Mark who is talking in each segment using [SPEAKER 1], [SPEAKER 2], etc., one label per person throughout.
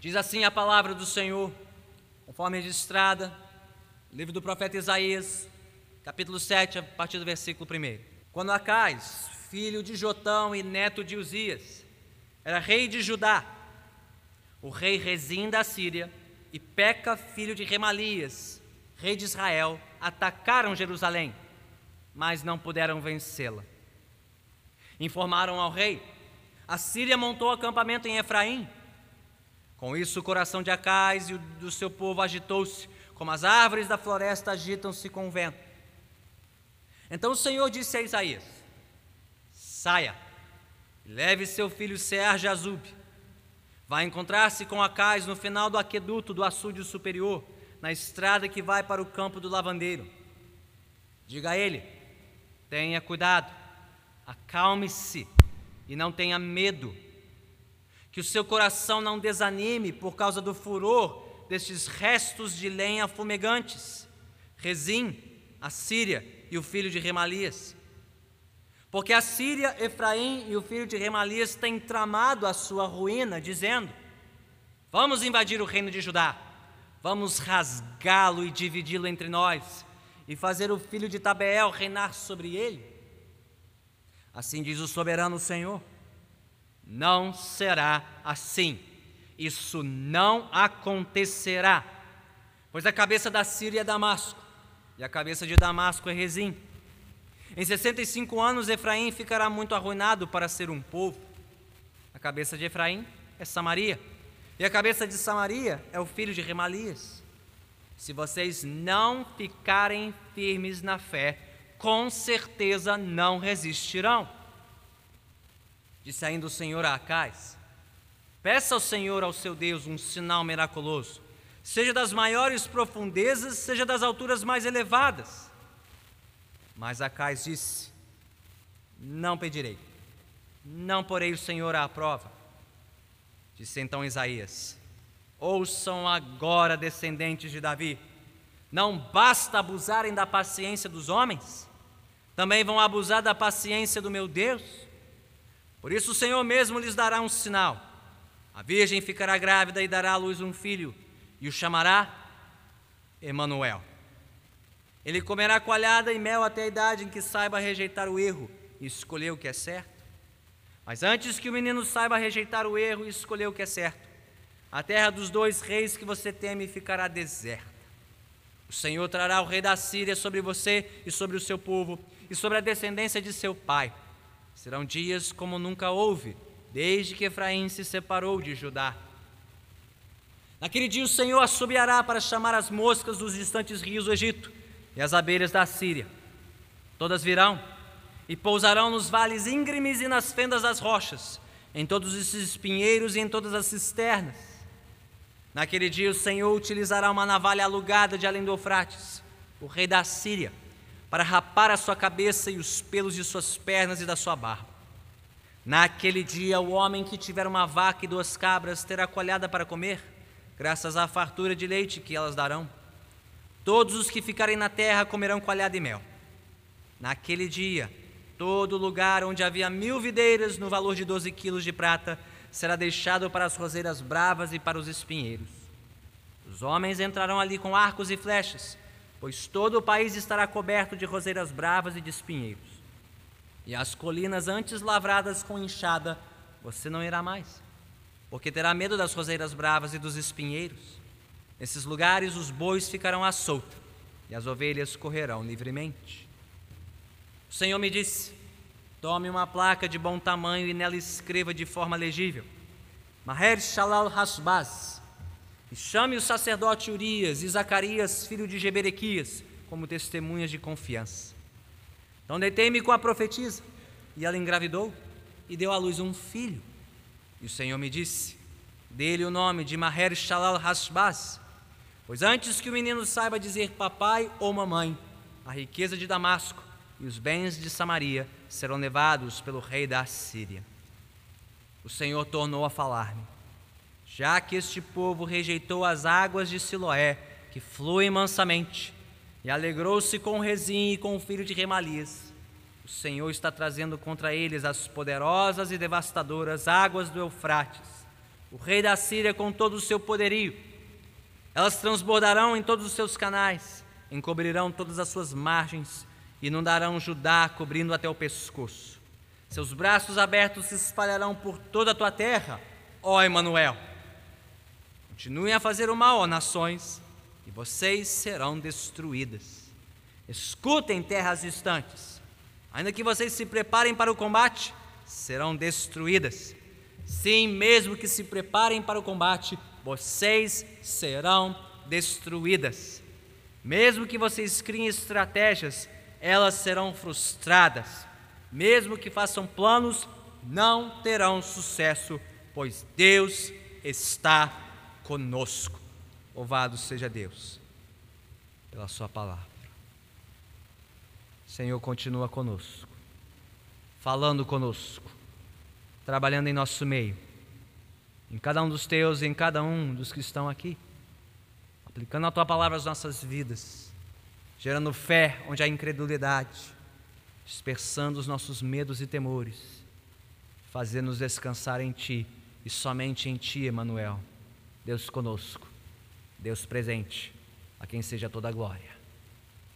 [SPEAKER 1] Diz assim a palavra do Senhor, conforme registrada, livro do profeta Isaías, capítulo 7, a partir do versículo 1. Quando Acais, filho de Jotão e neto de Uzias, era rei de Judá, o rei Rezim da Síria e Peca, filho de Remalias, rei de Israel, atacaram Jerusalém, mas não puderam vencê-la. Informaram ao rei: a Síria montou acampamento em Efraim com isso, o coração de Acais e do seu povo agitou-se, como as árvores da floresta agitam-se com o vento. Então o Senhor disse a Isaías: Saia, leve seu filho Sear Jazub. Vai encontrar-se com Acais no final do aqueduto do açude superior, na estrada que vai para o campo do lavandeiro. Diga a ele: tenha cuidado, acalme-se e não tenha medo que o seu coração não desanime por causa do furor destes restos de lenha fumegantes, Rezim, a Síria e o filho de Remalias. Porque a Síria, Efraim e o filho de Remalias têm tramado a sua ruína, dizendo: Vamos invadir o reino de Judá, vamos rasgá-lo e dividi-lo entre nós, e fazer o filho de Tabeel reinar sobre ele. Assim diz o soberano Senhor. Não será assim. Isso não acontecerá. Pois a cabeça da Síria é Damasco, e a cabeça de Damasco é Rezim. Em 65 anos, Efraim ficará muito arruinado para ser um povo. A cabeça de Efraim é Samaria, e a cabeça de Samaria é o filho de Remalias. Se vocês não ficarem firmes na fé, com certeza não resistirão. Disse ainda o Senhor a Acais: Peça ao Senhor, ao seu Deus, um sinal miraculoso, seja das maiores profundezas, seja das alturas mais elevadas. Mas Acais disse: Não pedirei, não porei o Senhor à prova. Disse então Isaías: Ouçam agora, descendentes de Davi, não basta abusarem da paciência dos homens, também vão abusar da paciência do meu Deus? Por isso o Senhor mesmo lhes dará um sinal. A virgem ficará grávida e dará à luz um filho, e o chamará Emanuel. Ele comerá coalhada e mel até a idade em que saiba rejeitar o erro e escolher o que é certo. Mas antes que o menino saiba rejeitar o erro e escolher o que é certo, a terra dos dois reis que você teme ficará deserta. O Senhor trará o rei da Síria sobre você e sobre o seu povo e sobre a descendência de seu pai Serão dias como nunca houve, desde que Efraim se separou de Judá. Naquele dia o Senhor assobiará para chamar as moscas dos distantes rios do Egito e as abelhas da Síria. Todas virão e pousarão nos vales íngremes e nas fendas das rochas, em todos esses espinheiros e em todas as cisternas. Naquele dia o Senhor utilizará uma navalha alugada de além do Eufrates, o rei da Síria para rapar a sua cabeça e os pelos de suas pernas e da sua barba. Naquele dia, o homem que tiver uma vaca e duas cabras terá colhada para comer, graças à fartura de leite que elas darão. Todos os que ficarem na terra comerão coalhada e mel. Naquele dia, todo lugar onde havia mil videiras no valor de doze quilos de prata será deixado para as roseiras bravas e para os espinheiros. Os homens entrarão ali com arcos e flechas pois todo o país estará coberto de roseiras bravas e de espinheiros. E as colinas antes lavradas com enxada, você não irá mais, porque terá medo das roseiras bravas e dos espinheiros. Nesses lugares os bois ficarão à solta e as ovelhas correrão livremente. O Senhor me disse: Tome uma placa de bom tamanho e nela escreva de forma legível: Maher Shalal Hasbaz e chame o sacerdote Urias e Zacarias, filho de Jeberequias, como testemunhas de confiança. Então deitei-me com a profetisa, e ela engravidou e deu à luz um filho. E o Senhor me disse: Dê-lhe o nome de Maher Shalal Hashbaz, pois antes que o menino saiba dizer papai ou mamãe, a riqueza de Damasco e os bens de Samaria serão levados pelo rei da Síria. O Senhor tornou a falar-me já que este povo rejeitou as águas de Siloé, que fluem mansamente, e alegrou-se com Rezim e com o filho de Remalias. O Senhor está trazendo contra eles as poderosas e devastadoras águas do Eufrates, o rei da Síria com todo o seu poderio. Elas transbordarão em todos os seus canais, encobrirão todas as suas margens, inundarão Judá, cobrindo até o pescoço. Seus braços abertos se espalharão por toda a tua terra, ó Emanuel. Continuem a fazer o mal, ó nações, e vocês serão destruídas. Escutem, terras distantes, ainda que vocês se preparem para o combate, serão destruídas. Sim, mesmo que se preparem para o combate, vocês serão destruídas. Mesmo que vocês criem estratégias, elas serão frustradas. Mesmo que façam planos, não terão sucesso, pois Deus está conosco. Louvado seja Deus pela Sua palavra. Senhor, continua conosco, falando conosco trabalhando em nosso meio, em cada um dos teus e em cada um dos que estão aqui, aplicando a tua palavra às nossas vidas, gerando fé onde há incredulidade, dispersando os nossos medos e temores, fazendo-nos descansar em ti e somente em ti, Emanuel. Deus conosco, Deus presente, a quem seja toda a glória.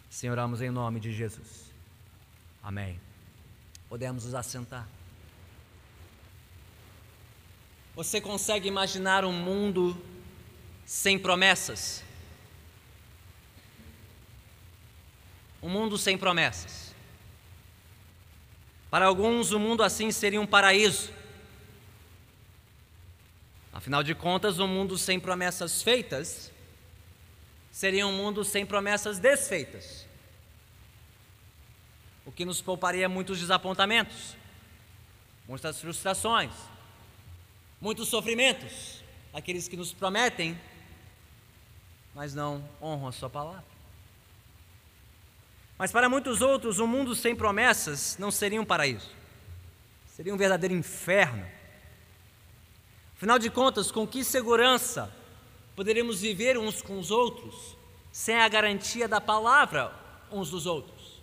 [SPEAKER 1] Senhor, oramos em nome de Jesus. Amém. Podemos nos assentar. Você consegue imaginar um mundo sem promessas? Um mundo sem promessas. Para alguns, o mundo assim seria um paraíso. Afinal de contas, um mundo sem promessas feitas seria um mundo sem promessas desfeitas. O que nos pouparia muitos desapontamentos, muitas frustrações, muitos sofrimentos, aqueles que nos prometem, mas não honram a Sua palavra. Mas para muitos outros, um mundo sem promessas não seria um paraíso, seria um verdadeiro inferno. Afinal de contas, com que segurança poderemos viver uns com os outros sem a garantia da palavra uns dos outros?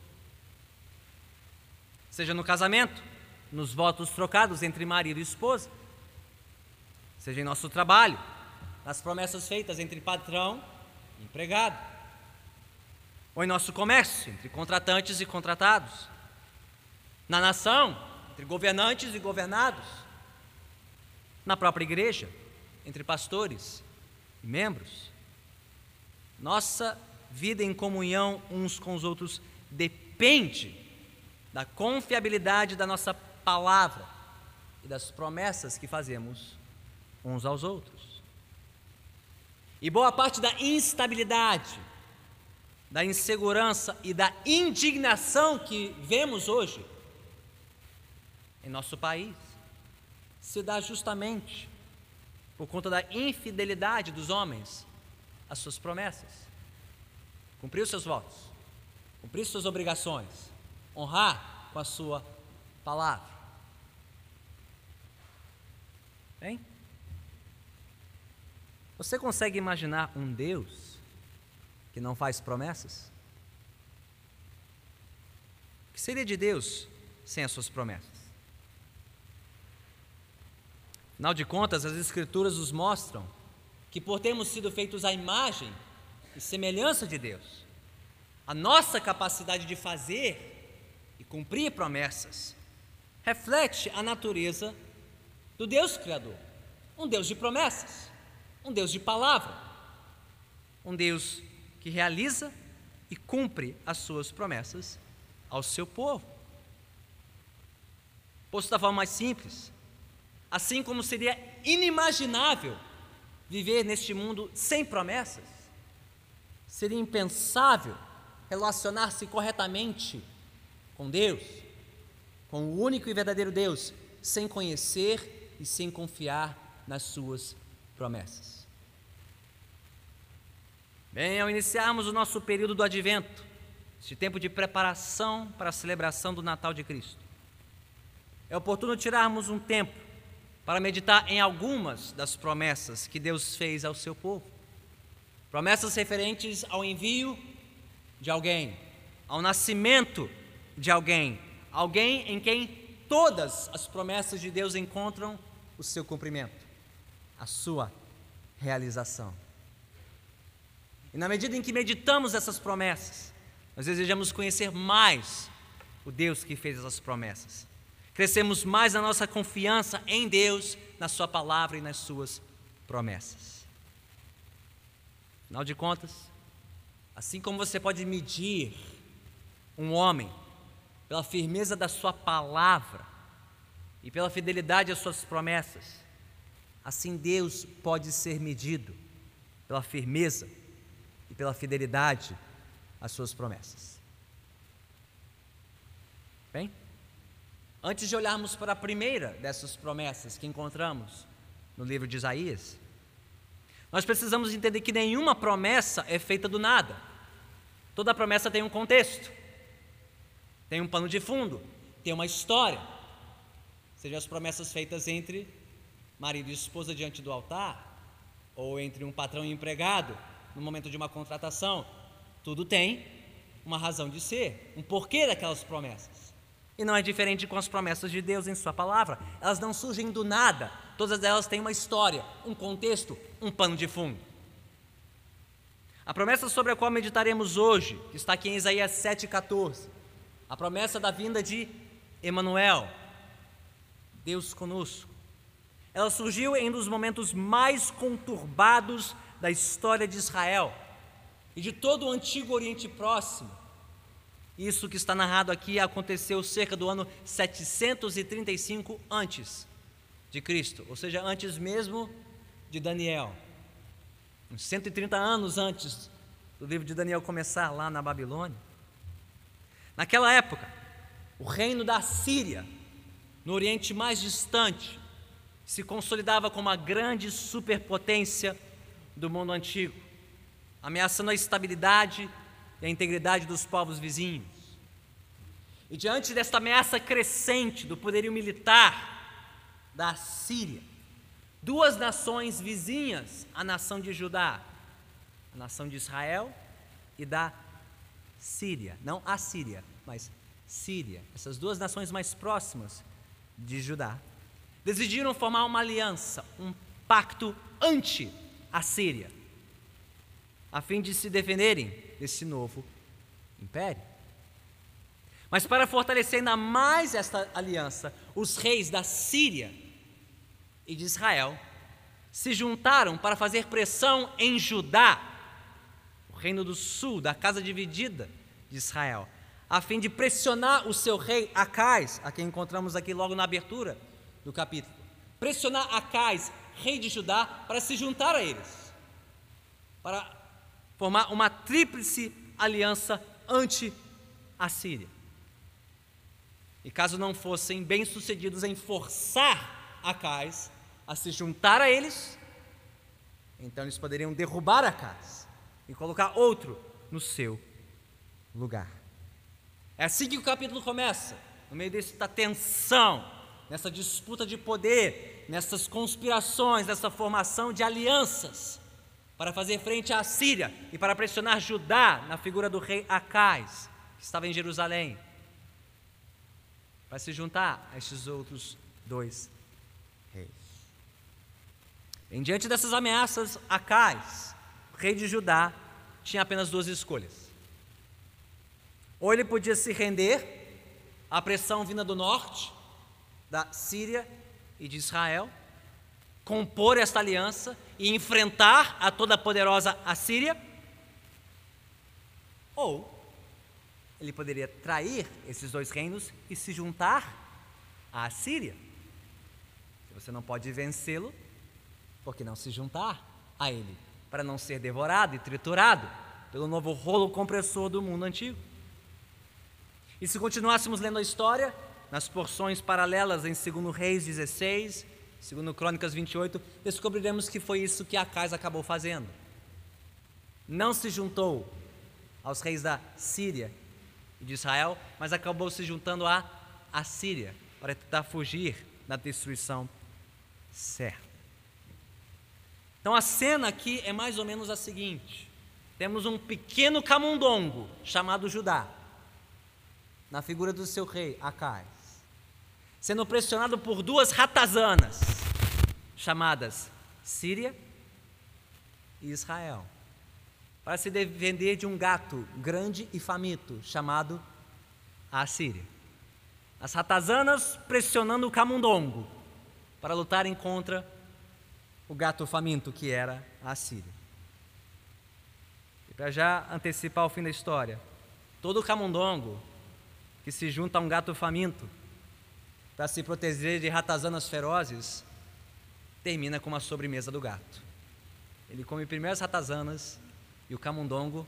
[SPEAKER 1] Seja no casamento, nos votos trocados entre marido e esposa, seja em nosso trabalho, nas promessas feitas entre patrão e empregado, ou em nosso comércio, entre contratantes e contratados, na nação, entre governantes e governados, na própria igreja, entre pastores e membros. Nossa vida em comunhão uns com os outros depende da confiabilidade da nossa palavra e das promessas que fazemos uns aos outros. E boa parte da instabilidade, da insegurança e da indignação que vemos hoje em nosso país se dá justamente por conta da infidelidade dos homens às suas promessas. Cumprir os seus votos, cumprir suas obrigações, honrar com a sua palavra. Bem? Você consegue imaginar um Deus que não faz promessas? O que seria de Deus sem as suas promessas? Afinal de contas, as Escrituras nos mostram que, por termos sido feitos à imagem e semelhança de Deus, a nossa capacidade de fazer e cumprir promessas reflete a natureza do Deus Criador, um Deus de promessas. Um Deus de palavra, um Deus que realiza e cumpre as suas promessas ao seu povo. Posto da forma mais simples, assim como seria inimaginável viver neste mundo sem promessas, seria impensável relacionar-se corretamente com Deus, com o único e verdadeiro Deus, sem conhecer e sem confiar nas suas promessas. Bem, ao iniciarmos o nosso período do advento, este tempo de preparação para a celebração do Natal de Cristo, é oportuno tirarmos um tempo para meditar em algumas das promessas que Deus fez ao seu povo. Promessas referentes ao envio de alguém, ao nascimento de alguém, alguém em quem todas as promessas de Deus encontram o seu cumprimento. a sua realização. E na medida em que meditamos essas promessas, nós desejamos conhecer mais o Deus que fez essas promessas. Crescemos mais na nossa confiança em Deus, na Sua palavra e nas Suas promessas. Afinal de contas, assim como você pode medir um homem pela firmeza da sua palavra e pela fidelidade às suas promessas, assim Deus pode ser medido pela firmeza e pela fidelidade às suas promessas. Bem, antes de olharmos para a primeira dessas promessas que encontramos no livro de Isaías, nós precisamos entender que nenhuma promessa é feita do nada. Toda promessa tem um contexto, tem um pano de fundo, tem uma história. Sejam as promessas feitas entre marido e esposa diante do altar, ou entre um patrão e empregado, no momento de uma contratação. Tudo tem uma razão de ser, um porquê daquelas promessas. E não é diferente com as promessas de Deus em Sua palavra. Elas não surgem do nada, todas elas têm uma história, um contexto, um pano de fundo. A promessa sobre a qual meditaremos hoje, que está aqui em Isaías 7,14, a promessa da vinda de Emanuel, Deus conosco. Ela surgiu em um dos momentos mais conturbados da história de Israel e de todo o antigo Oriente Próximo. Isso que está narrado aqui aconteceu cerca do ano 735 antes de Cristo, ou seja, antes mesmo de Daniel. Uns 130 anos antes do livro de Daniel começar lá na Babilônia. Naquela época, o reino da Síria, no Oriente mais distante, se consolidava como a grande superpotência do mundo antigo, ameaçando a estabilidade e a integridade dos povos vizinhos. E diante desta ameaça crescente do poderio militar da Síria, duas nações vizinhas à nação de Judá, a nação de Israel e da Síria, não a Síria, mas Síria, essas duas nações mais próximas de Judá, decidiram formar uma aliança, um pacto anti-Assíria, a fim de se defenderem desse novo império. Mas para fortalecer ainda mais esta aliança, os reis da Síria e de Israel se juntaram para fazer pressão em Judá, o reino do sul, da casa dividida de Israel, a fim de pressionar o seu rei Acais, a quem encontramos aqui logo na abertura do capítulo. Pressionar Acais, rei de Judá, para se juntar a eles, para formar uma tríplice aliança anti-Assíria. E caso não fossem bem-sucedidos em forçar Acais a se juntar a eles, então eles poderiam derrubar Acais e colocar outro no seu lugar. É assim que o capítulo começa, no meio dessa tensão, nessa disputa de poder, nessas conspirações, nessa formação de alianças para fazer frente à Síria e para pressionar Judá na figura do rei Acais, que estava em Jerusalém, para se juntar a estes outros dois reis. Em diante dessas ameaças, Acais, rei de Judá, tinha apenas duas escolhas. Ou ele podia se render à pressão vinda do norte, da Síria e de Israel, compor esta aliança e enfrentar a toda poderosa Assíria, ou ele poderia trair esses dois reinos e se juntar à Assíria. Você não pode vencê-lo, porque não se juntar a ele, para não ser devorado e triturado pelo novo rolo compressor do mundo antigo. E se continuássemos lendo a história, nas porções paralelas em 2 Reis 16, Segundo Crônicas 28, descobriremos que foi isso que Acais acabou fazendo. Não se juntou aos reis da Síria e de Israel, mas acabou se juntando à Assíria para tentar fugir da destruição certa. Então a cena aqui é mais ou menos a seguinte: temos um pequeno camundongo chamado Judá, na figura do seu rei Acais sendo pressionado por duas ratazanas, chamadas Síria e Israel, para se defender de um gato grande e faminto chamado a Síria. As ratazanas pressionando o camundongo para lutarem contra o gato faminto que era a Síria. E para já antecipar o fim da história, todo camundongo que se junta a um gato faminto para se proteger de ratazanas ferozes termina com uma sobremesa do gato. Ele come primeiro as ratazanas e o camundongo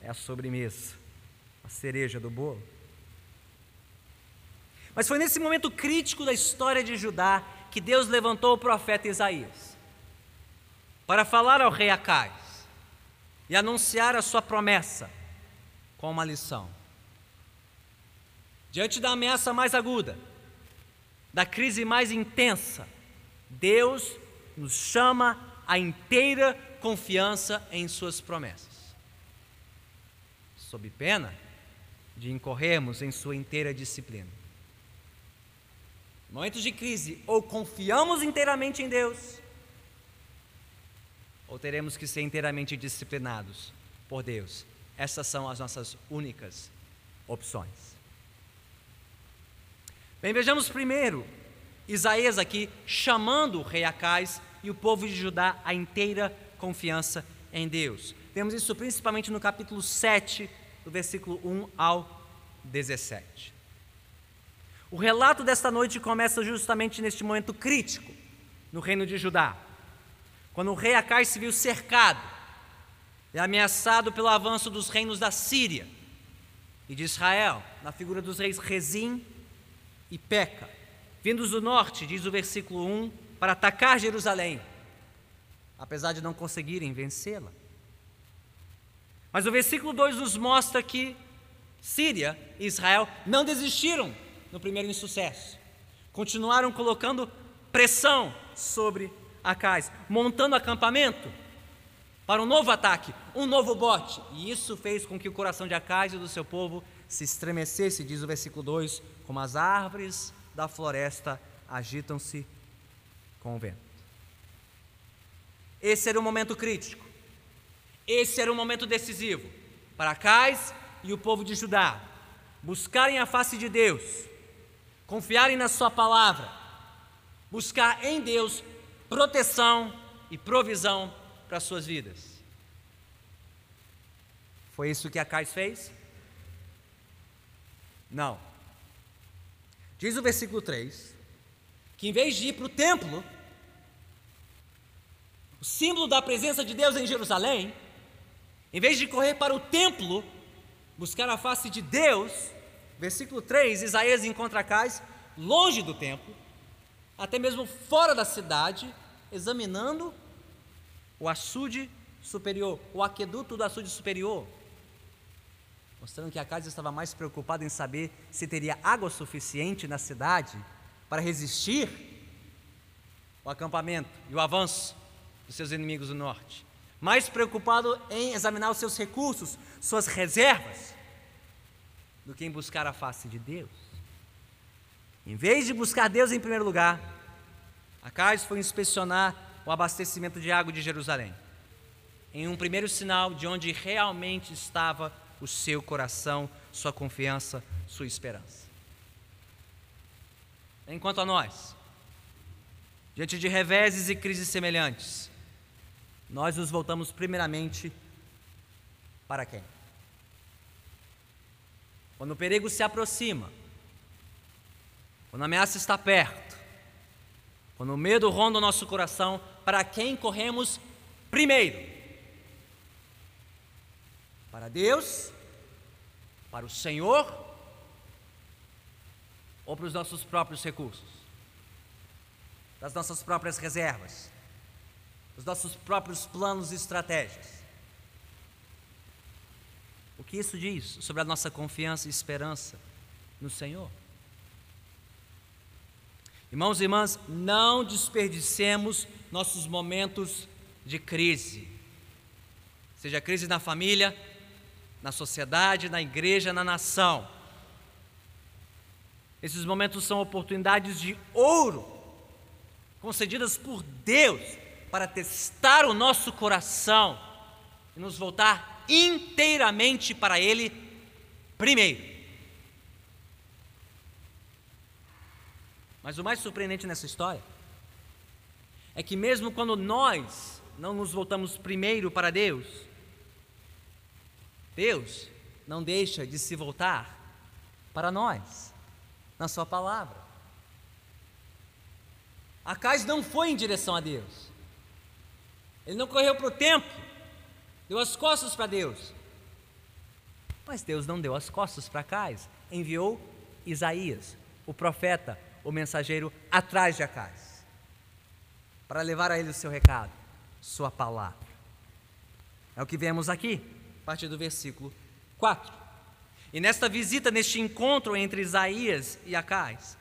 [SPEAKER 1] é a sobremesa, a cereja do bolo. Mas foi nesse momento crítico da história de Judá que Deus levantou o profeta Isaías para falar ao rei Acais e anunciar a sua promessa com uma lição. Diante da ameaça mais aguda, da crise mais intensa, Deus nos chama a inteira confiança em Suas promessas, sob pena de incorrermos em Sua inteira disciplina. Momentos de crise, ou confiamos inteiramente em Deus, ou teremos que ser inteiramente disciplinados por Deus. Essas são as nossas únicas opções. Bem, vejamos primeiro Isaías aqui chamando o rei Acais e o povo de Judá a inteira confiança em Deus. Temos isso principalmente no capítulo 7, do versículo 1 ao 17. O relato desta noite começa justamente neste momento crítico no reino de Judá, quando o rei Acai se viu cercado e ameaçado pelo avanço dos reinos da Síria e de Israel, na figura dos reis Rezim e Peca, vindos do norte, diz o versículo 1, para atacar Jerusalém, apesar de não conseguirem vencê-la. Mas o versículo 2 nos mostra que Síria e Israel não desistiram no primeiro insucesso. Continuaram colocando pressão sobre Acais, montando acampamento para um novo ataque, um novo bote. E isso fez com que o coração de Acais e do seu povo se estremecesse, diz o versículo 2, como as árvores da floresta agitam-se com o vento. Esse era um momento crítico. Esse era um momento decisivo para Acais e o povo de Judá buscarem a face de Deus confiarem na Sua palavra, buscar em Deus proteção e provisão para as suas vidas. Foi isso que Acais fez? Não. Diz o versículo 3 que em vez de ir para o templo, o símbolo da presença de Deus em Jerusalém, em vez de correr para o templo, buscar a face de Deus, Versículo 3, Isaías encontra Acais longe do templo, até mesmo fora da cidade, examinando o açude superior, o aqueduto do açude superior, mostrando que Acais estava mais preocupado em saber se teria água suficiente na cidade para resistir o acampamento e o avanço dos seus inimigos do norte, mais preocupado em examinar os seus recursos, suas reservas, do que em buscar a face de Deus. Em vez de buscar Deus em primeiro lugar, Acais foi inspecionar o abastecimento de água de Jerusalém, em um primeiro sinal de onde realmente estava o seu coração, sua confiança, sua esperança. Enquanto a nós, diante de reveses e crises semelhantes, nós nos voltamos primeiramente para quem? Quando o perigo se aproxima, quando a ameaça está perto, quando o medo ronda o nosso coração, para quem corremos primeiro? Para Deus? Para o Senhor? Ou para os nossos próprios recursos? Das nossas próprias reservas? Dos nossos próprios planos e estratégias? O que isso diz sobre a nossa confiança e esperança no Senhor? Irmãos e irmãs, não desperdicemos nossos momentos de crise, seja crise na família, na sociedade, na igreja, na nação. Esses momentos são oportunidades de ouro, concedidas por Deus para testar o nosso coração e nos voltar inteiramente para Ele primeiro. Mas o mais surpreendente nessa história é que, mesmo quando nós não nos voltamos primeiro para Deus, Deus não deixa de se voltar para nós, na Sua palavra. Acais não foi em direção a Deus, ele não correu para o templo, deu as costas para Deus. Mas Deus não deu as costas para Acais, enviou Isaías, o profeta, o mensageiro atrás de Acais, para levar a ele o seu recado, sua palavra. É o que vemos aqui, partir do versículo 4. E nesta visita, neste encontro entre Isaías e Acais,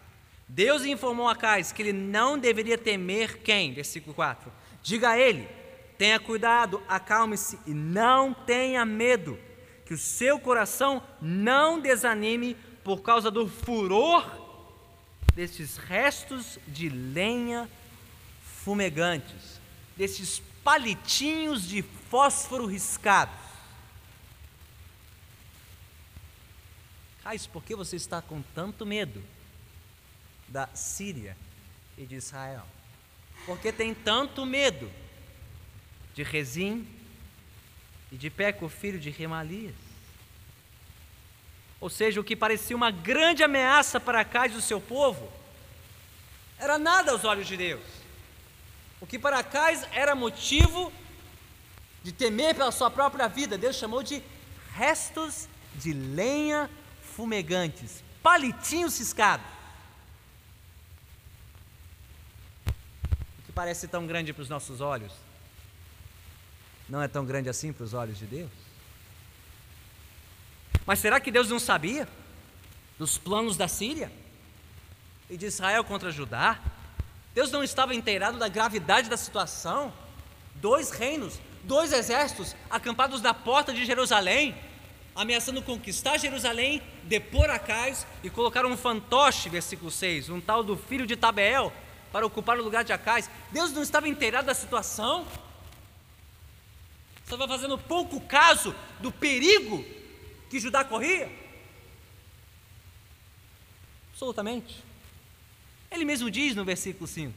[SPEAKER 1] Deus informou Acais que ele não deveria temer quem? Versículo 4. Diga a ele: tenha cuidado, acalme-se e não tenha medo, que o seu coração não desanime por causa do furor desses restos de lenha fumegantes, desses palitinhos de fósforo riscados. Cais, por que você está com tanto medo da Síria e de Israel? Por que tem tanto medo de Rezim e de Peco, filho de Remalias? ou seja, o que parecia uma grande ameaça para Acais e o seu povo, era nada aos olhos de Deus. O que para Acais era motivo de temer pela sua própria vida, Deus chamou de restos de lenha fumegantes, palitinhos ciscados. O que parece tão grande para os nossos olhos, não é tão grande assim para os olhos de Deus. Mas será que Deus não sabia dos planos da Síria e de Israel contra Judá? Deus não estava inteirado da gravidade da situação? Dois reinos, dois exércitos acampados na porta de Jerusalém, ameaçando conquistar Jerusalém, depor Acais e colocar um fantoche, versículo 6, um tal do filho de Tabeel, para ocupar o lugar de Acais. Deus não estava inteirado da situação? Estava fazendo pouco caso do perigo que Judá corria? Absolutamente. Ele mesmo diz no versículo 5: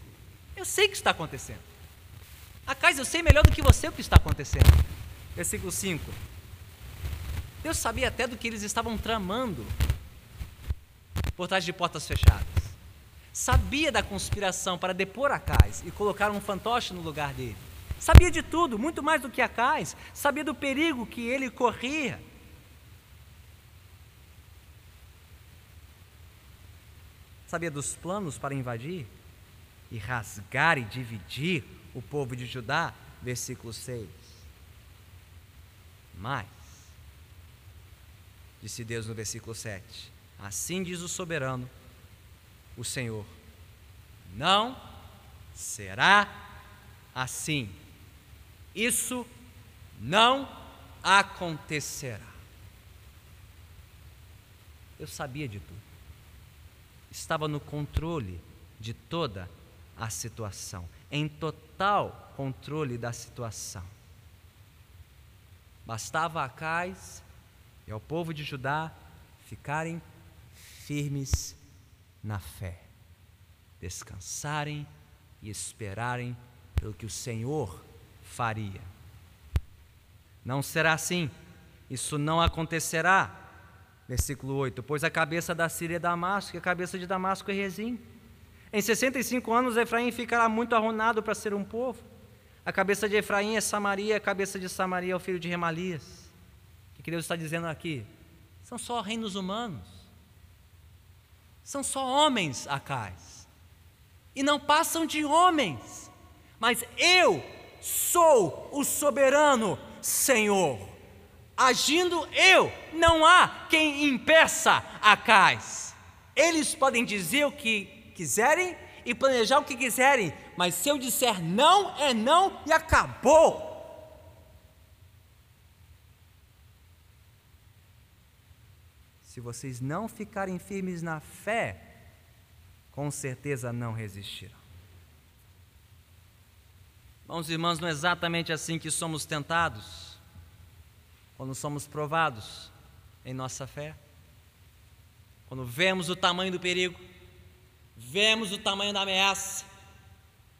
[SPEAKER 1] Eu sei o que está acontecendo. Acais, eu sei melhor do que você o que está acontecendo. Versículo 5. Deus sabia até do que eles estavam tramando por trás de portas fechadas. Sabia da conspiração para depor Acais e colocar um fantoche no lugar dele. Sabia de tudo, muito mais do que Acais. Sabia do perigo que ele corria. Sabia dos planos para invadir e rasgar e dividir o povo de Judá? Versículo 6. Mas, disse Deus no versículo 7, assim diz o soberano, o Senhor, não será assim. Isso não acontecerá. Eu sabia de tudo estava no controle de toda a situação, em total controle da situação. Bastava a Acais e ao povo de Judá ficarem firmes na fé, descansarem e esperarem pelo que o Senhor faria. Não será assim, isso não acontecerá Versículo 8: Pois a cabeça da Síria é Damasco, e a cabeça de Damasco é Rezim. Em 65 anos Efraim ficará muito arruinado para ser um povo. A cabeça de Efraim é Samaria, a cabeça de Samaria é o filho de Remalias. O que Deus está dizendo aqui? São só reinos humanos. São só homens acais. E não passam de homens. Mas eu sou o soberano Senhor agindo eu, não há quem impeça a cais. Eles podem dizer o que quiserem e planejar o que quiserem, mas se eu disser não, é não e acabou. Se vocês não ficarem firmes na fé, com certeza não resistirão. Irmãos e irmãs, não é exatamente assim que somos tentados, quando somos provados em nossa fé, quando vemos o tamanho do perigo, vemos o tamanho da ameaça,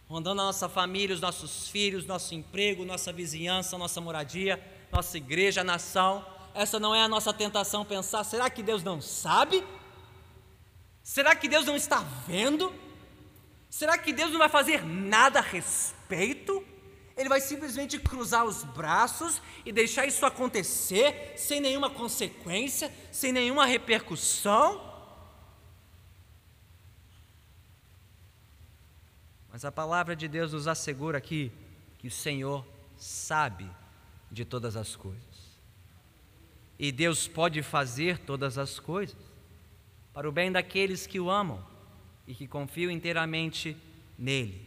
[SPEAKER 1] rondando a nossa família, os nossos filhos, nosso emprego, nossa vizinhança, nossa moradia, nossa igreja, nação. Essa não é a nossa tentação pensar, será que Deus não sabe? Será que Deus não está vendo? Será que Deus não vai fazer nada a respeito? Ele vai simplesmente cruzar os braços e deixar isso acontecer sem nenhuma consequência, sem nenhuma repercussão? Mas a palavra de Deus nos assegura aqui que o Senhor sabe de todas as coisas. E Deus pode fazer todas as coisas para o bem daqueles que o amam e que confiam inteiramente nele.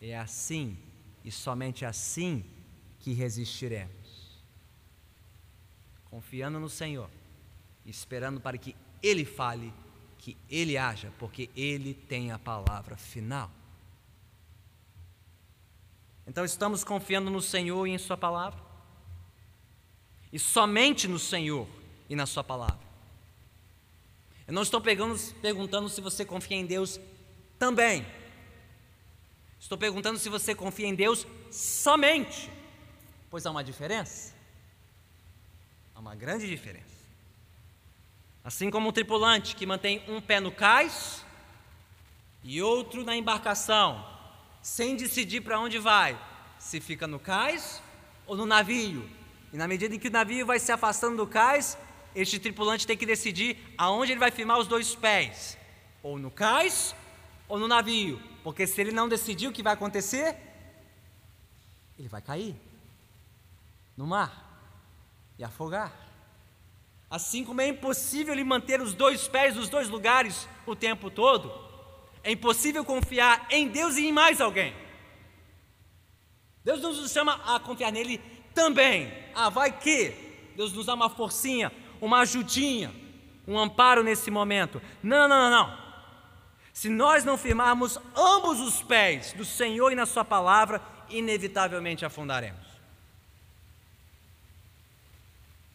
[SPEAKER 1] É assim e somente assim que resistiremos. Confiando no Senhor, esperando para que Ele fale, que Ele haja, porque Ele tem a palavra final. Então estamos confiando no Senhor e em Sua palavra, e somente no Senhor e na Sua palavra. Eu não estou pegando, perguntando se você confia em Deus também. Estou perguntando se você confia em Deus somente. Pois há uma diferença. Há uma grande diferença. Assim como um tripulante que mantém um pé no cais e outro na embarcação, sem decidir para onde vai, se fica no cais ou no navio. E na medida em que o navio vai se afastando do cais, este tripulante tem que decidir aonde ele vai firmar os dois pés, ou no cais ou no navio, porque se ele não decidir o que vai acontecer, ele vai cair no mar e afogar. Assim como é impossível ele manter os dois pés nos dois lugares o tempo todo, é impossível confiar em Deus e em mais alguém. Deus nos chama a confiar nele também. Ah, vai que Deus nos dá uma forcinha, uma ajudinha, um amparo nesse momento. Não, não, não, não. Se nós não firmarmos ambos os pés do Senhor e na Sua palavra, inevitavelmente afundaremos.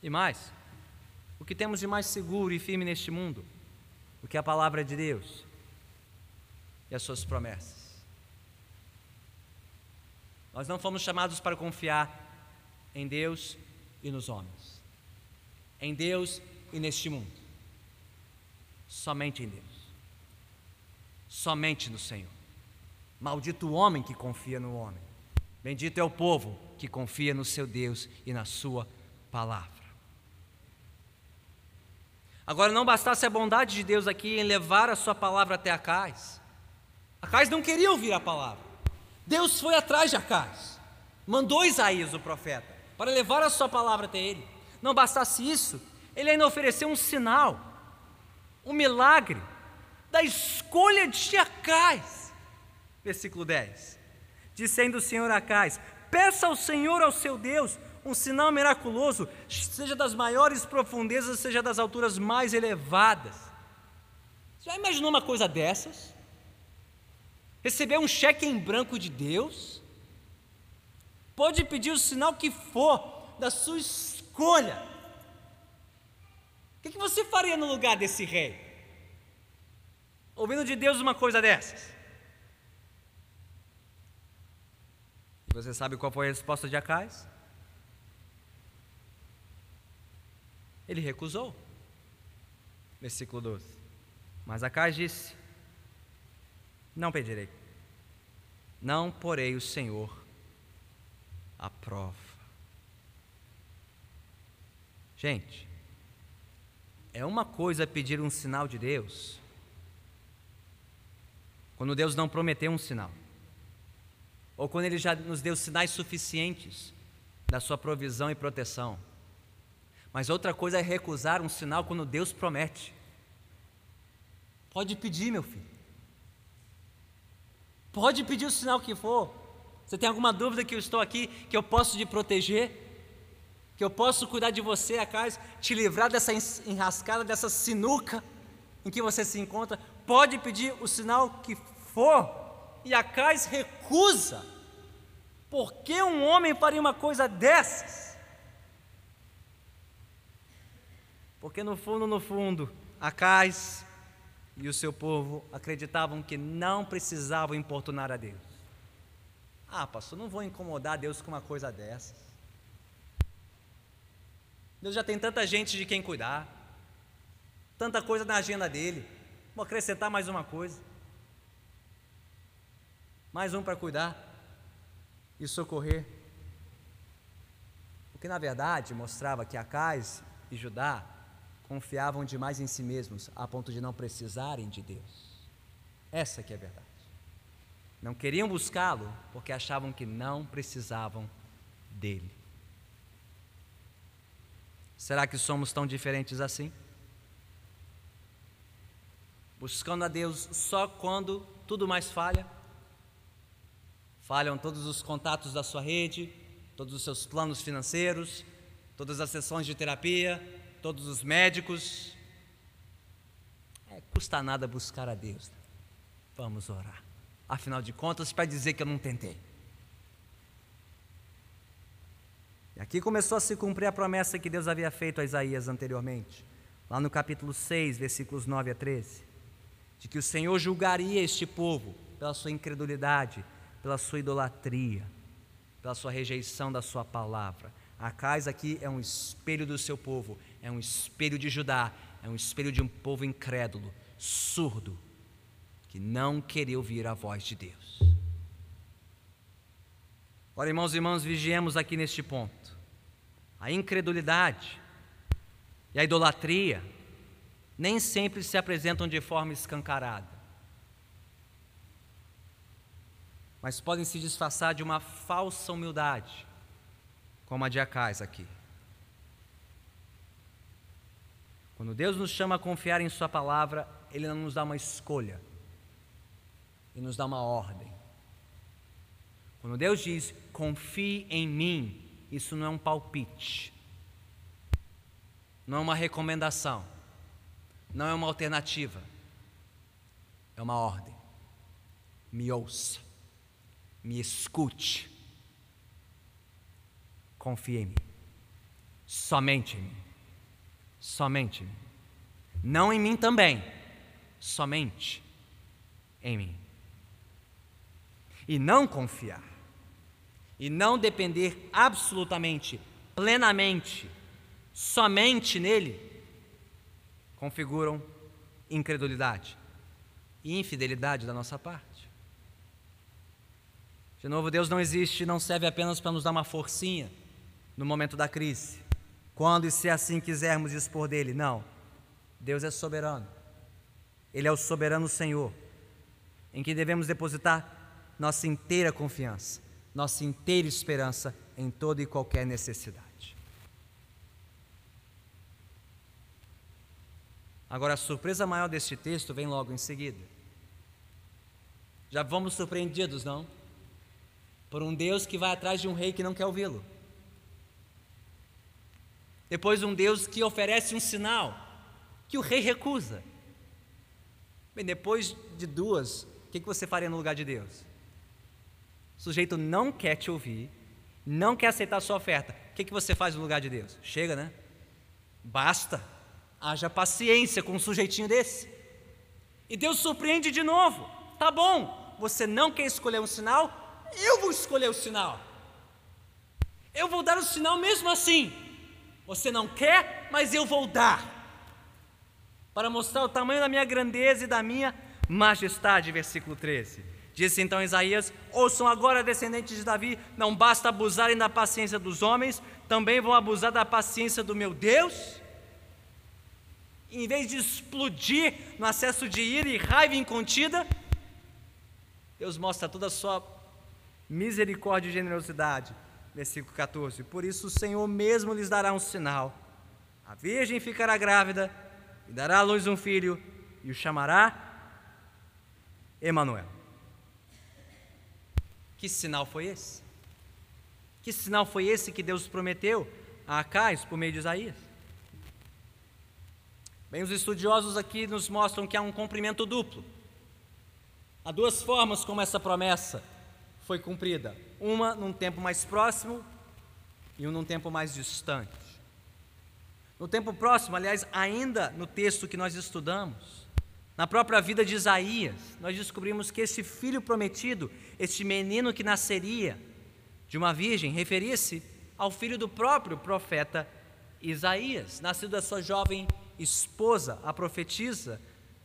[SPEAKER 1] E mais, o que temos de mais seguro e firme neste mundo? O que é a palavra de Deus e as Suas promessas. Nós não fomos chamados para confiar em Deus e nos homens em Deus e neste mundo. Somente em Deus. Somente no Senhor. Maldito o homem que confia no homem. Bendito é o povo que confia no seu Deus e na sua palavra. Agora, não bastasse a bondade de Deus aqui em levar a sua palavra até Acais. Acais não queria ouvir a palavra. Deus foi atrás de Acais. Mandou Isaías, o profeta, para levar a sua palavra até ele. Não bastasse isso, ele ainda ofereceu um sinal, um milagre da escolha de Acais. Versículo 10. Dizendo o Senhor a Acais: Peça ao Senhor, ao seu Deus, um sinal miraculoso, seja das maiores profundezas, seja das alturas mais elevadas. Já imaginou uma coisa dessas? Receber um cheque em branco de Deus? Pode pedir o sinal que for da sua escolha. O que você faria no lugar desse rei? Ouvindo de Deus uma coisa dessas? Você sabe qual foi a resposta de Acais? Ele recusou. Versículo 12. Mas Acais disse: Não pedirei, não porei o Senhor à prova. Gente, é uma coisa pedir um sinal de Deus, quando Deus não prometeu um sinal, ou quando Ele já nos deu sinais suficientes da Sua provisão e proteção. Mas outra coisa é recusar um sinal quando Deus promete. Pode pedir, meu filho. Pode pedir o sinal que for. Você tem alguma dúvida que eu estou aqui, que eu posso te proteger? que eu posso cuidar de você, Acais, te livrar dessa enrascada, dessa sinuca em que você se encontra. Pode pedir o sinal que for, e Acais recusa Por que um homem faria uma coisa dessas? Porque no fundo, no fundo, Acais e o seu povo acreditavam que não precisavam importunar a Deus. Ah, pastor, não vou incomodar Deus com uma coisa dessas. Deus já tem tanta gente de quem cuidar, tanta coisa na agenda dele. Vou acrescentar mais uma coisa. Mais um para cuidar e socorrer. O que na verdade mostrava que Acais e Judá confiavam demais em si mesmos, a ponto de não precisarem de Deus. Essa que é a verdade. Não queriam buscá-lo porque achavam que não precisavam dele. Será que somos tão diferentes assim? Buscando a Deus só quando tudo mais falha? Falham todos os contatos da sua rede, todos os seus planos financeiros, todas as sessões de terapia, todos os médicos. É, custa nada buscar a Deus. Vamos orar. Afinal de contas, para dizer que eu não tentei. E aqui começou a se cumprir a promessa que Deus havia feito a Isaías anteriormente, lá no capítulo 6, versículos 9 a 13, de que o Senhor julgaria este povo pela sua incredulidade, pela sua idolatria, pela sua rejeição da sua palavra. Acais aqui é um espelho do seu povo, é um espelho de Judá, é um espelho de um povo incrédulo, surdo, que não queria ouvir a voz de Deus. Ora, irmãos e irmãs, vigiemos aqui neste ponto. A incredulidade e a idolatria nem sempre se apresentam de forma escancarada, mas podem se disfarçar de uma falsa humildade, como a de Acais aqui. Quando Deus nos chama a confiar em Sua palavra, Ele não nos dá uma escolha, Ele nos dá uma ordem. Quando Deus diz, confie em mim, isso não é um palpite, não é uma recomendação, não é uma alternativa, é uma ordem. Me ouça, me escute, confie em mim, somente em mim, somente em mim, não em mim também, somente em mim. E não confiar e não depender absolutamente, plenamente, somente nele, configuram incredulidade e infidelidade da nossa parte. De novo, Deus não existe, não serve apenas para nos dar uma forcinha no momento da crise, quando e se assim quisermos dispor dele. Não. Deus é soberano. Ele é o soberano Senhor, em que devemos depositar nossa inteira confiança nossa inteira esperança em toda e qualquer necessidade. Agora, a surpresa maior deste texto vem logo em seguida. Já vamos surpreendidos, não? Por um Deus que vai atrás de um rei que não quer ouvi-lo. Depois, um Deus que oferece um sinal que o rei recusa. Bem, depois de duas, o que você faria no lugar de Deus? O sujeito não quer te ouvir, não quer aceitar a sua oferta. O que, que você faz no lugar de Deus? Chega, né? Basta. Haja paciência com um sujeitinho desse. E Deus surpreende de novo. Tá bom, você não quer escolher um sinal? Eu vou escolher o sinal. Eu vou dar o sinal mesmo assim. Você não quer, mas eu vou dar. Para mostrar o tamanho da minha grandeza e da minha majestade. Versículo 13. Disse então Isaías: Ouçam agora, descendentes de Davi, não basta abusarem da paciência dos homens, também vão abusar da paciência do meu Deus? Em vez de explodir no acesso de ira e raiva incontida, Deus mostra toda a sua misericórdia e generosidade. Versículo 14: Por isso o Senhor mesmo lhes dará um sinal: a virgem ficará grávida e dará à luz um filho, e o chamará Emanuel. Que sinal foi esse? Que sinal foi esse que Deus prometeu a Acais por meio de Isaías? Bem, os estudiosos aqui nos mostram que há um cumprimento duplo. Há duas formas como essa promessa foi cumprida. uma num tempo mais próximo e um num tempo mais distante. No tempo próximo, aliás, ainda no texto que nós estudamos, na própria vida de Isaías, nós descobrimos que esse filho prometido, este menino que nasceria de uma virgem, referia-se ao filho do próprio profeta Isaías, nascido da sua jovem esposa, a profetisa,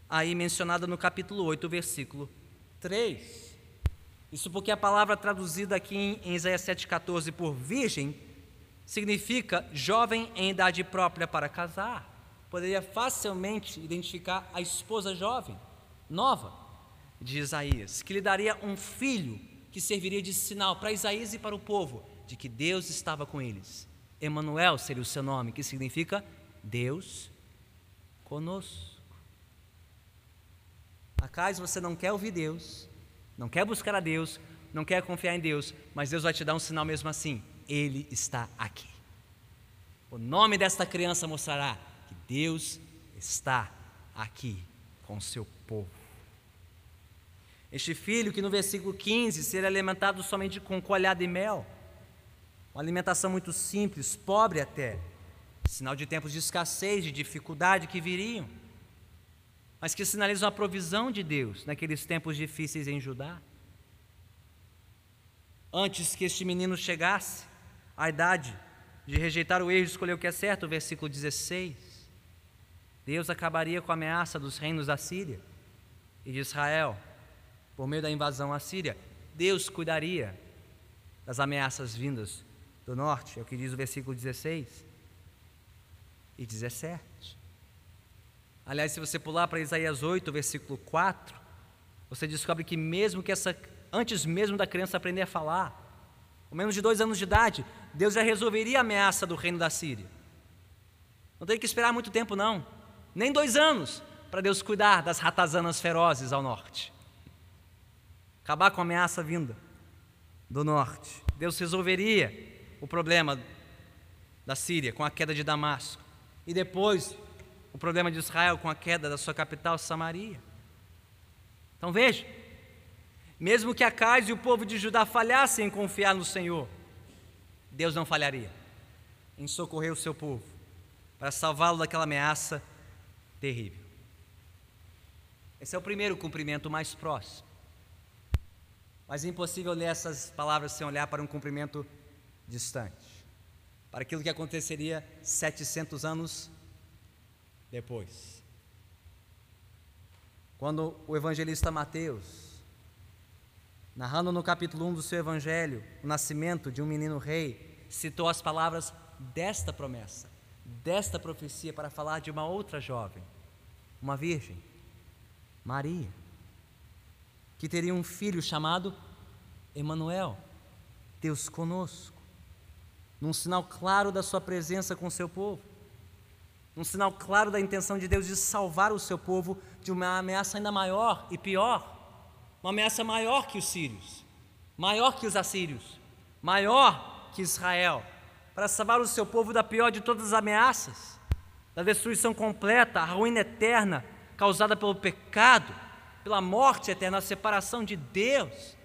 [SPEAKER 1] aí mencionada no capítulo 8, versículo 3. Isso porque a palavra traduzida aqui em Isaías 7,14 por virgem significa jovem em idade própria para casar. Poderia facilmente identificar a esposa jovem, nova, de Isaías, que lhe daria um filho que serviria de sinal para Isaías e para o povo de que Deus estava com eles. Emanuel seria o seu nome, que significa Deus conosco. Acaso você não quer ouvir Deus, não quer buscar a Deus, não quer confiar em Deus, mas Deus vai te dar um sinal mesmo assim: Ele está aqui. O nome desta criança mostrará Deus está aqui com o seu povo. Este filho que no versículo 15 seria alimentado somente com colhada e mel, uma alimentação muito simples, pobre até, sinal de tempos de escassez, de dificuldade que viriam, mas que sinalizam a provisão de Deus naqueles tempos difíceis em Judá. Antes que este menino chegasse à idade de rejeitar o erro e escolher o que é certo, versículo 16, Deus acabaria com a ameaça dos reinos da Síria e de Israel por meio da invasão à Síria. Deus cuidaria das ameaças vindas do norte, é o que diz o versículo 16 e 17. Aliás, se você pular para Isaías 8, versículo 4, você descobre que mesmo que essa, antes mesmo da criança aprender a falar, com menos de dois anos de idade, Deus já resolveria a ameaça do reino da Síria. Não tem que esperar muito tempo, não, nem dois anos, para Deus cuidar das ratazanas ferozes ao norte, acabar com a ameaça vinda do norte. Deus resolveria o problema da Síria com a queda de Damasco. E depois, o problema de Israel com a queda da sua capital, Samaria. Então veja, mesmo que Acais e o povo de Judá falhassem em confiar no Senhor, Deus não falharia em socorrer o seu povo, para salvá-lo daquela ameaça terrível. Esse é o primeiro cumprimento mais próximo. Mas é impossível ler essas palavras sem olhar para um cumprimento distante, para aquilo que aconteceria 700 anos depois. Quando o evangelista Mateus, narrando no capítulo 1 do seu evangelho o nascimento de um menino rei, citou as palavras desta promessa, desta profecia para falar de uma outra jovem, uma virgem, Maria, que teria um filho chamado Emanuel, Deus conosco num sinal claro da sua presença com o seu povo, num sinal claro da intenção de Deus de salvar o seu povo de uma ameaça ainda maior e pior, uma ameaça maior que os sírios, maior que os assírios, maior que Israel, para salvar o seu povo da pior de todas as ameaças, da destruição completa, a ruína eterna causada pelo pecado, pela morte eterna, a separação de Deus.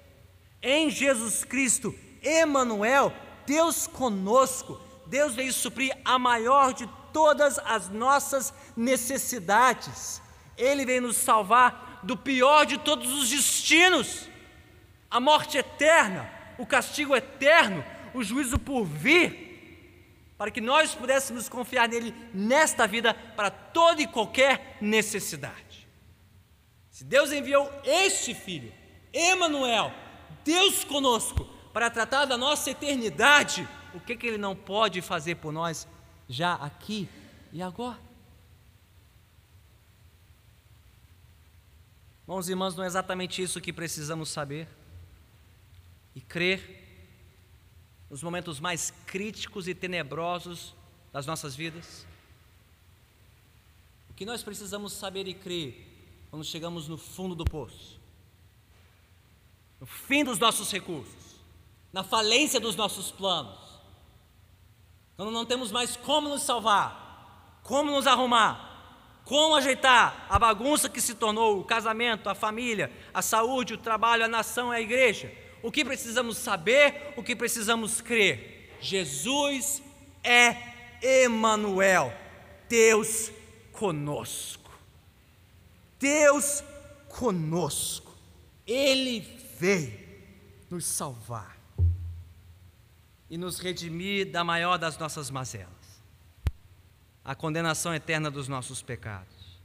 [SPEAKER 1] Em Jesus Cristo, Emanuel, Deus conosco, Deus veio suprir a maior de todas as nossas necessidades. Ele veio nos salvar do pior de todos os destinos, a morte eterna, o castigo eterno, o juízo por vir, para que nós pudéssemos confiar nele nesta vida para toda e qualquer necessidade. Se Deus enviou este filho, Emanuel, Deus conosco, para tratar da nossa eternidade, o que, que Ele não pode fazer por nós já aqui e agora? Irmãos e irmãs, não é exatamente isso que precisamos saber e crer nos momentos mais críticos e tenebrosos das nossas vidas? O que nós precisamos saber e crer quando chegamos no fundo do poço, no fim dos nossos recursos? na falência dos nossos planos, quando não temos mais como nos salvar, como nos arrumar, como ajeitar a bagunça que se tornou o casamento, a família, a saúde, o trabalho, a nação, a igreja. O que precisamos saber, o que precisamos crer. Jesus é Emanuel, Deus conosco. Deus conosco. Ele veio nos salvar e nos redimir da maior das nossas mazelas, a condenação eterna dos nossos pecados.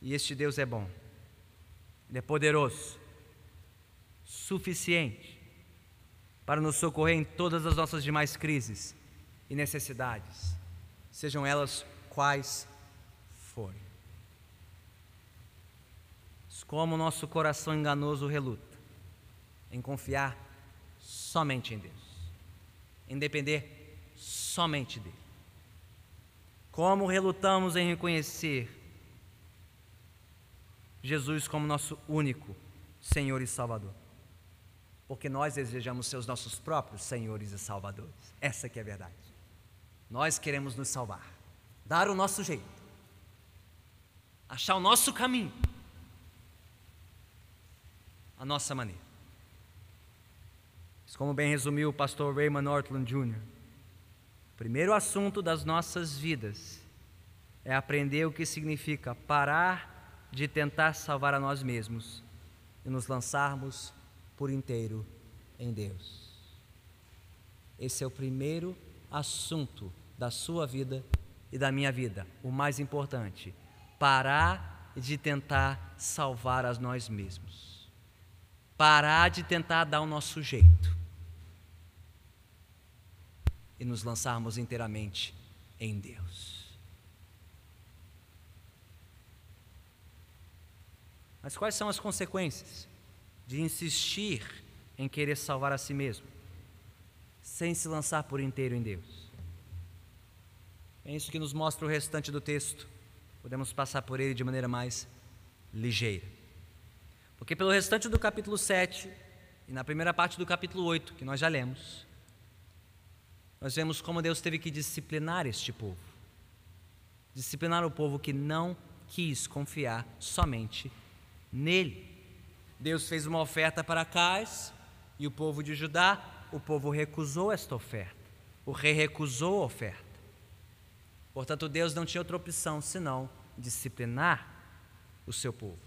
[SPEAKER 1] E este Deus é bom, Ele é poderoso, suficiente para nos socorrer em todas as nossas demais crises e necessidades, sejam elas quais forem. Como nosso coração enganoso reluta em confiar somente em Deus, em depender somente dEle. Como relutamos em reconhecer Jesus como nosso único Senhor e Salvador. Porque nós desejamos ser os nossos próprios senhores e salvadores. Essa que é a verdade. Nós queremos nos salvar, dar o nosso jeito, achar o nosso caminho, a nossa maneira. Como bem resumiu o pastor Raymond Nortland Jr., o primeiro assunto das nossas vidas é aprender o que significa parar de tentar salvar a nós mesmos e nos lançarmos por inteiro em Deus. Esse é o primeiro assunto da sua vida e da minha vida, o mais importante. Parar de tentar salvar a nós mesmos. Parar de tentar dar o nosso jeito e nos lançarmos inteiramente em Deus. Mas quais são as consequências de insistir em querer salvar a si mesmo, sem se lançar por inteiro em Deus? É isso que nos mostra o restante do texto. Podemos passar por ele de maneira mais ligeira. Porque pelo restante do capítulo 7 e na primeira parte do capítulo 8, que nós já lemos, nós vemos como Deus teve que disciplinar este povo. Disciplinar o povo que não quis confiar somente nele. Deus fez uma oferta para Cais e o povo de Judá, o povo recusou esta oferta. O rei recusou a oferta. Portanto, Deus não tinha outra opção senão disciplinar o seu povo.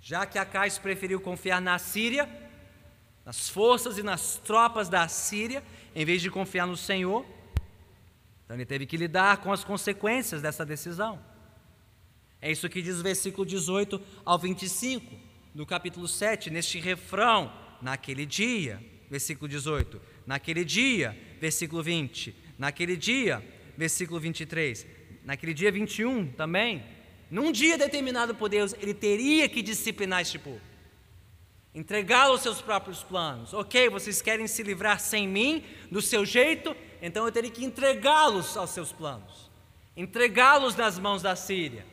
[SPEAKER 1] Já que Acais preferiu confiar na Síria, nas forças e nas tropas da Síria, em vez de confiar no Senhor. Então ele teve que lidar com as consequências dessa decisão. É isso que diz o versículo 18 ao 25 do capítulo 7, neste refrão, naquele dia, versículo 18, naquele dia, versículo 20, naquele dia, versículo 23, naquele dia 21 também, num dia determinado por Deus, ele teria que disciplinar este povo entregá-lo aos seus próprios planos. Ok, vocês querem se livrar sem mim, do seu jeito, então eu teria que entregá-los aos seus planos, entregá-los nas mãos da Síria.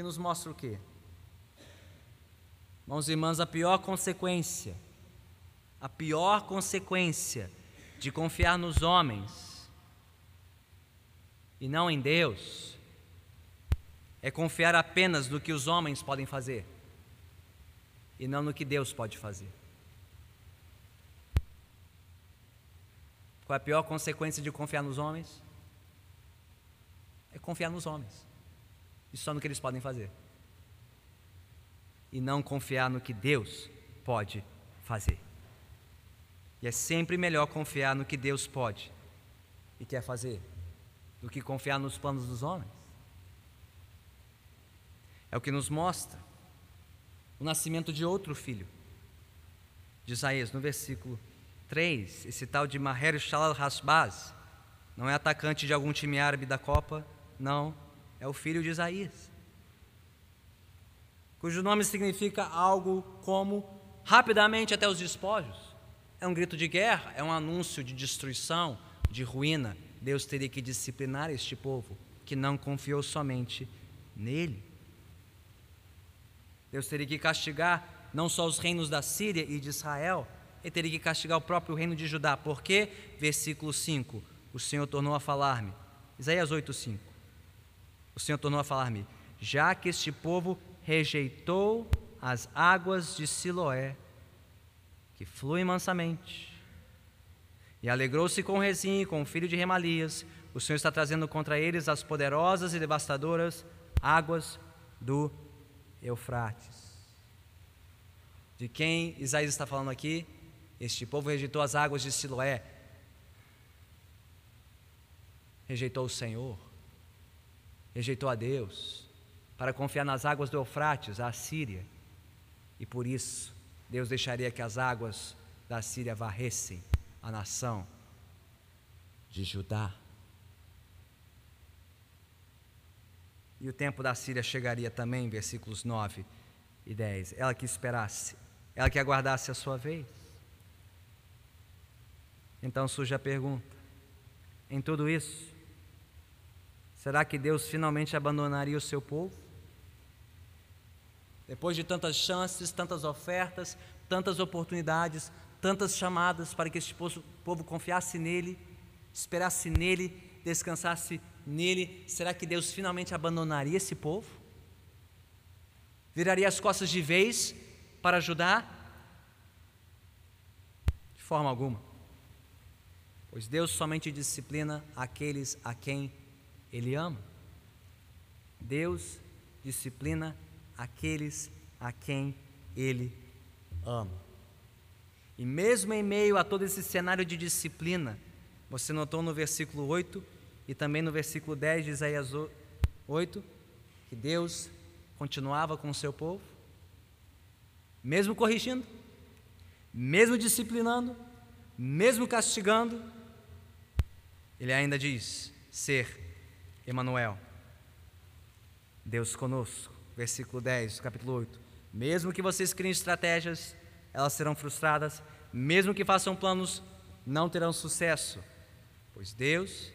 [SPEAKER 1] Que nos mostra o quê? Irmãos e irmãs, a pior consequência, a pior consequência de confiar nos homens e não em Deus, é confiar apenas no que os homens podem fazer e não no que Deus pode fazer. Qual é a pior consequência de confiar nos homens? É confiar nos homens e só no que eles podem fazer, e não confiar no que Deus pode fazer. E é sempre melhor confiar no que Deus pode e quer fazer do que confiar nos planos dos homens. É o que nos mostra o nascimento de outro filho de Isaías, no versículo 3, esse tal de Maher Shalal Hasbaz, não é atacante de algum time árabe da Copa, não, é o filho de Isaías, cujo nome significa algo como rapidamente até os despojos. É um grito de guerra, é um anúncio de destruição, de ruína. Deus teria que disciplinar este povo que não confiou somente nele. Deus teria que castigar não só os reinos da Síria e de Israel, ele teria que castigar o próprio reino de Judá. Por quê? Versículo 5. O Senhor tornou a falar-me. Isaías 8, 5. O Senhor tornou a falar-me. já que este povo rejeitou as águas de Siloé, que fluem mansamente, e alegrou-se com Rezim, com o filho de Remalias, o Senhor está trazendo contra eles as poderosas e devastadoras águas do Eufrates. De quem Isaías está falando aqui? Este povo rejeitou as águas de Siloé, rejeitou o Senhor, rejeitou a Deus, para confiar nas águas do Eufrates, a Síria, e por isso Deus deixaria que as águas da Síria varressem a nação de Judá. E o tempo da Síria chegaria também, versículos 9 e 10. Ela que esperasse, ela que aguardasse a sua vez. Então surge a pergunta: em tudo isso, será que Deus finalmente abandonaria o seu povo? Depois de tantas chances, tantas ofertas, tantas oportunidades, tantas chamadas para que este povo confiasse nele, esperasse nele, descansasse nele, será que Deus finalmente abandonaria esse povo? Viraria as costas de vez para ajudar? De forma alguma. Pois Deus somente disciplina aqueles a quem Ele ama. Deus disciplina aqueles a quem Ele ama. E mesmo em meio a todo esse cenário de disciplina, você notou no versículo 8 e também no versículo 10 de Isaías 8, que Deus continuava com o seu povo, mesmo corrigindo, mesmo disciplinando, mesmo castigando, ele ainda diz ser Emanuel, Deus conosco. Versículo 10, capítulo 8. Mesmo que vocês criem estratégias, elas serão frustradas, mesmo que façam planos, não terão sucesso, pois Deus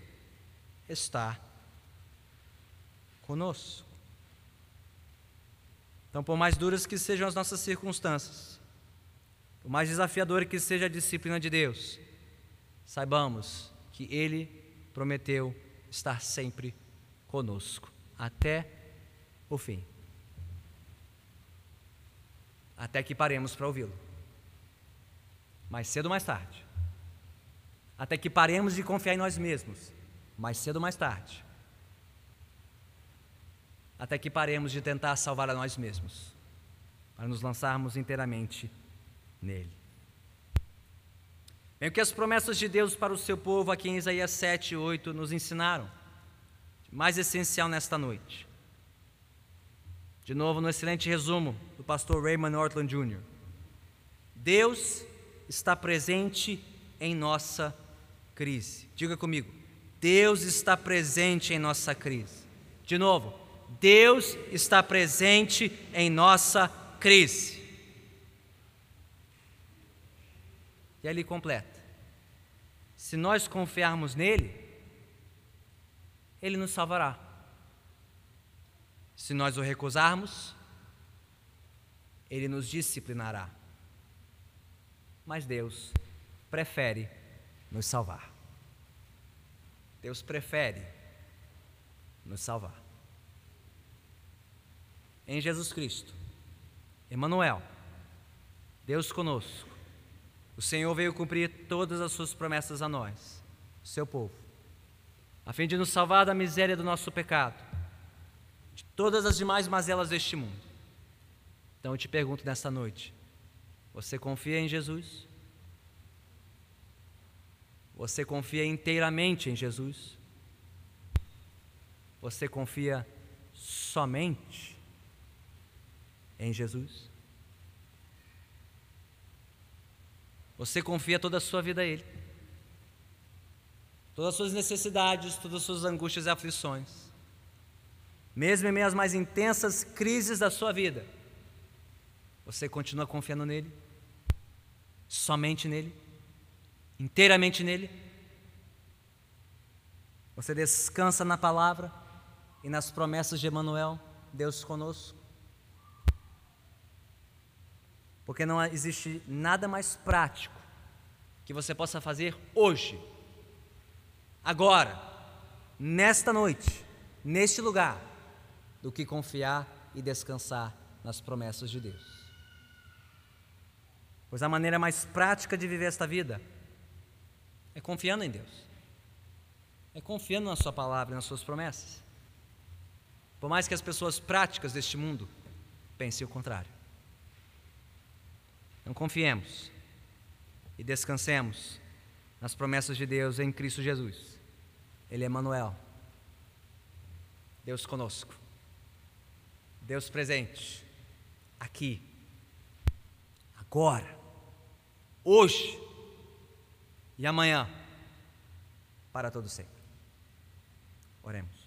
[SPEAKER 1] está conosco. Então, por mais duras que sejam as nossas circunstâncias, por mais desafiadora que seja a disciplina de Deus, saibamos que Ele prometeu estar sempre conosco, até o fim. Até que paremos para ouvi-lo. Mais cedo ou mais tarde. Até que paremos de confiar em nós mesmos mais cedo ou mais tarde, até que paremos de tentar salvar a nós mesmos, para nos lançarmos inteiramente nele. Bem, o que as promessas de Deus para o seu povo aqui em Isaías 7 e 8 nos ensinaram, mais essencial nesta noite. De novo, no excelente resumo do pastor Raymond Nortland Jr. Deus está presente em nossa crise. Diga comigo, Deus está presente em nossa crise. De novo, Deus está presente em nossa crise. E ele completa: se nós confiarmos nele, ele nos salvará. Se nós o recusarmos, ele nos disciplinará. Mas Deus prefere nos salvar. Deus prefere nos salvar. Em Jesus Cristo, Emmanuel, Deus conosco, o Senhor veio cumprir todas as suas promessas a nós, seu povo, a fim de nos salvar da miséria do nosso pecado, de todas as demais mazelas deste mundo. Então eu te pergunto nesta noite: você confia em Jesus? Você confia inteiramente em Jesus? Você confia somente em Jesus? Você confia toda a sua vida a Ele? Todas as suas necessidades, todas as suas angústias e aflições, mesmo em meio às mais intensas crises da sua vida, você continua confiando nele? Somente nele? inteiramente nele? Você descansa na palavra e nas promessas de Emanuel, Deus conosco? Porque não existe nada mais prático que você possa fazer hoje, agora, nesta noite, neste lugar, do que confiar e descansar nas promessas de Deus. Pois a maneira mais prática de viver esta vida é confiando em Deus, é confiando na Sua palavra e nas Suas promessas. Por mais que as pessoas práticas deste mundo pensem o contrário. Então confiemos e descansemos nas promessas de Deus em Cristo Jesus. Ele é Manuel. Deus conosco. Deus presente aqui. Agora. Hoje e amanhã para todo sempre. Oremos.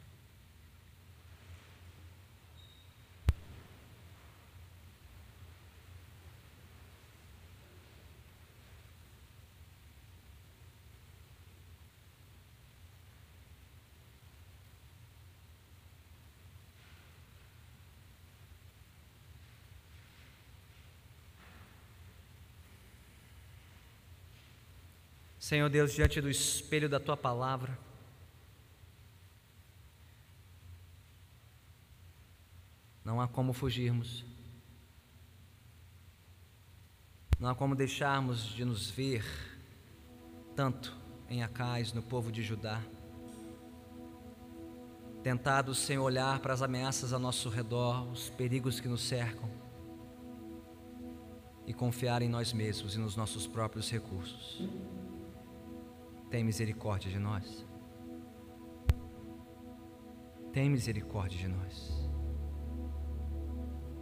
[SPEAKER 1] Senhor Deus, diante do espelho da tua palavra, não há como fugirmos, não há como deixarmos de nos ver tanto em Acais, no povo de Judá, tentados sem olhar para as ameaças ao nosso redor, os perigos que nos cercam, e confiar em nós mesmos e nos nossos próprios recursos tem misericórdia de nós. Tem misericórdia de nós.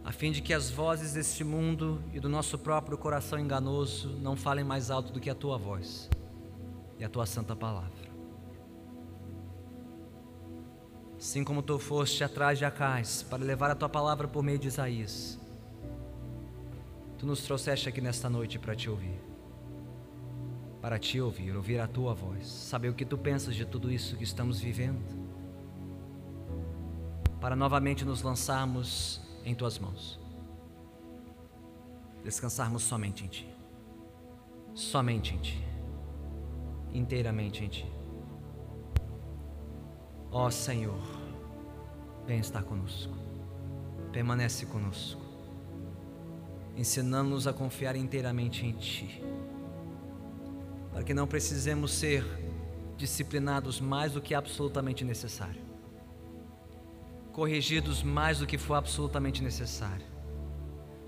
[SPEAKER 1] A fim de que as vozes deste mundo e do nosso próprio coração enganoso não falem mais alto do que a tua voz e a tua santa palavra. Assim como tu foste atrás de Acais para levar a tua palavra por meio de Isaías, tu nos trouxeste aqui nesta noite para te ouvir para te ouvir, ouvir a tua voz, saber o que tu pensas de tudo isso que estamos vivendo, para novamente nos lançarmos em tuas mãos, descansarmos somente em ti, somente em ti, inteiramente em ti. Ó Senhor, vem estar conosco, permanece conosco, ensinando-nos a confiar inteiramente em Ti para que não precisemos ser disciplinados mais do que absolutamente necessário, corrigidos mais do que for absolutamente necessário,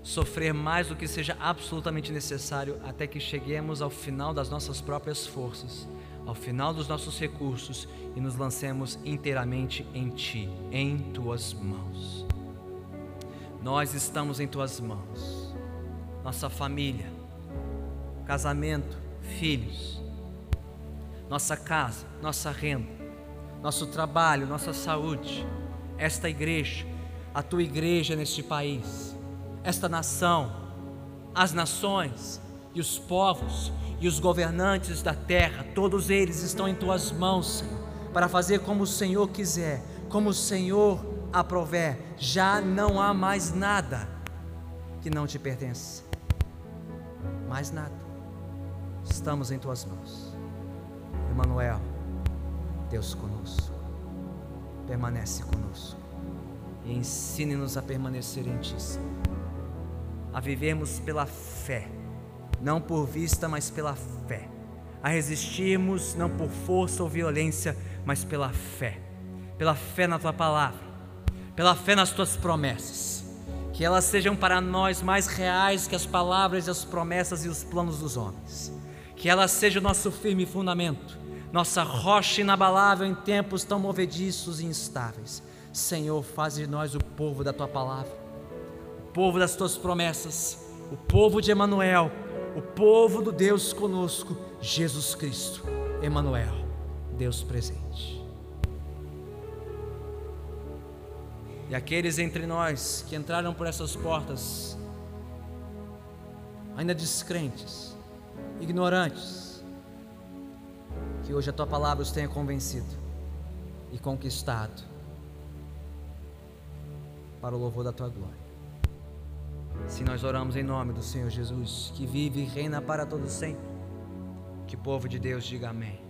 [SPEAKER 1] sofrer mais do que seja absolutamente necessário até que cheguemos ao final das nossas próprias forças, ao final dos nossos recursos e nos lancemos inteiramente em Ti, em Tuas mãos. Nós estamos em Tuas mãos, nossa família, casamento, filhos, nossa casa, nossa renda, nosso trabalho, nossa saúde, esta igreja, a tua igreja neste país, esta nação, as nações e os povos e os governantes da terra, todos eles estão em tuas mãos, Senhor, para fazer como o Senhor quiser, como o Senhor aprover. Já não há mais nada que não te pertence. Mais nada estamos em tuas mãos. Emmanuel, Deus conosco, permanece conosco. E ensine-nos a permanecer em Ti, a vivermos pela fé, não por vista, mas pela fé, a resistirmos não por força ou violência, mas pela fé, pela fé na Tua palavra, pela fé nas Tuas promessas, que elas sejam para nós mais reais que as palavras e as promessas e os planos dos homens que ela seja o nosso firme fundamento, nossa rocha inabalável em tempos tão movediços e instáveis. Senhor, faz de nós o povo da tua palavra, o povo das tuas promessas, o povo de Emanuel, o povo do Deus conosco, Jesus Cristo, Emanuel, Deus presente. E aqueles entre nós que entraram por essas portas, ainda descrentes, ignorantes, que hoje a tua palavra os tenha convencido e conquistado para o louvor da tua glória. Se nós oramos em nome do Senhor Jesus, que vive e reina para todo sempre, que o povo de Deus diga amém.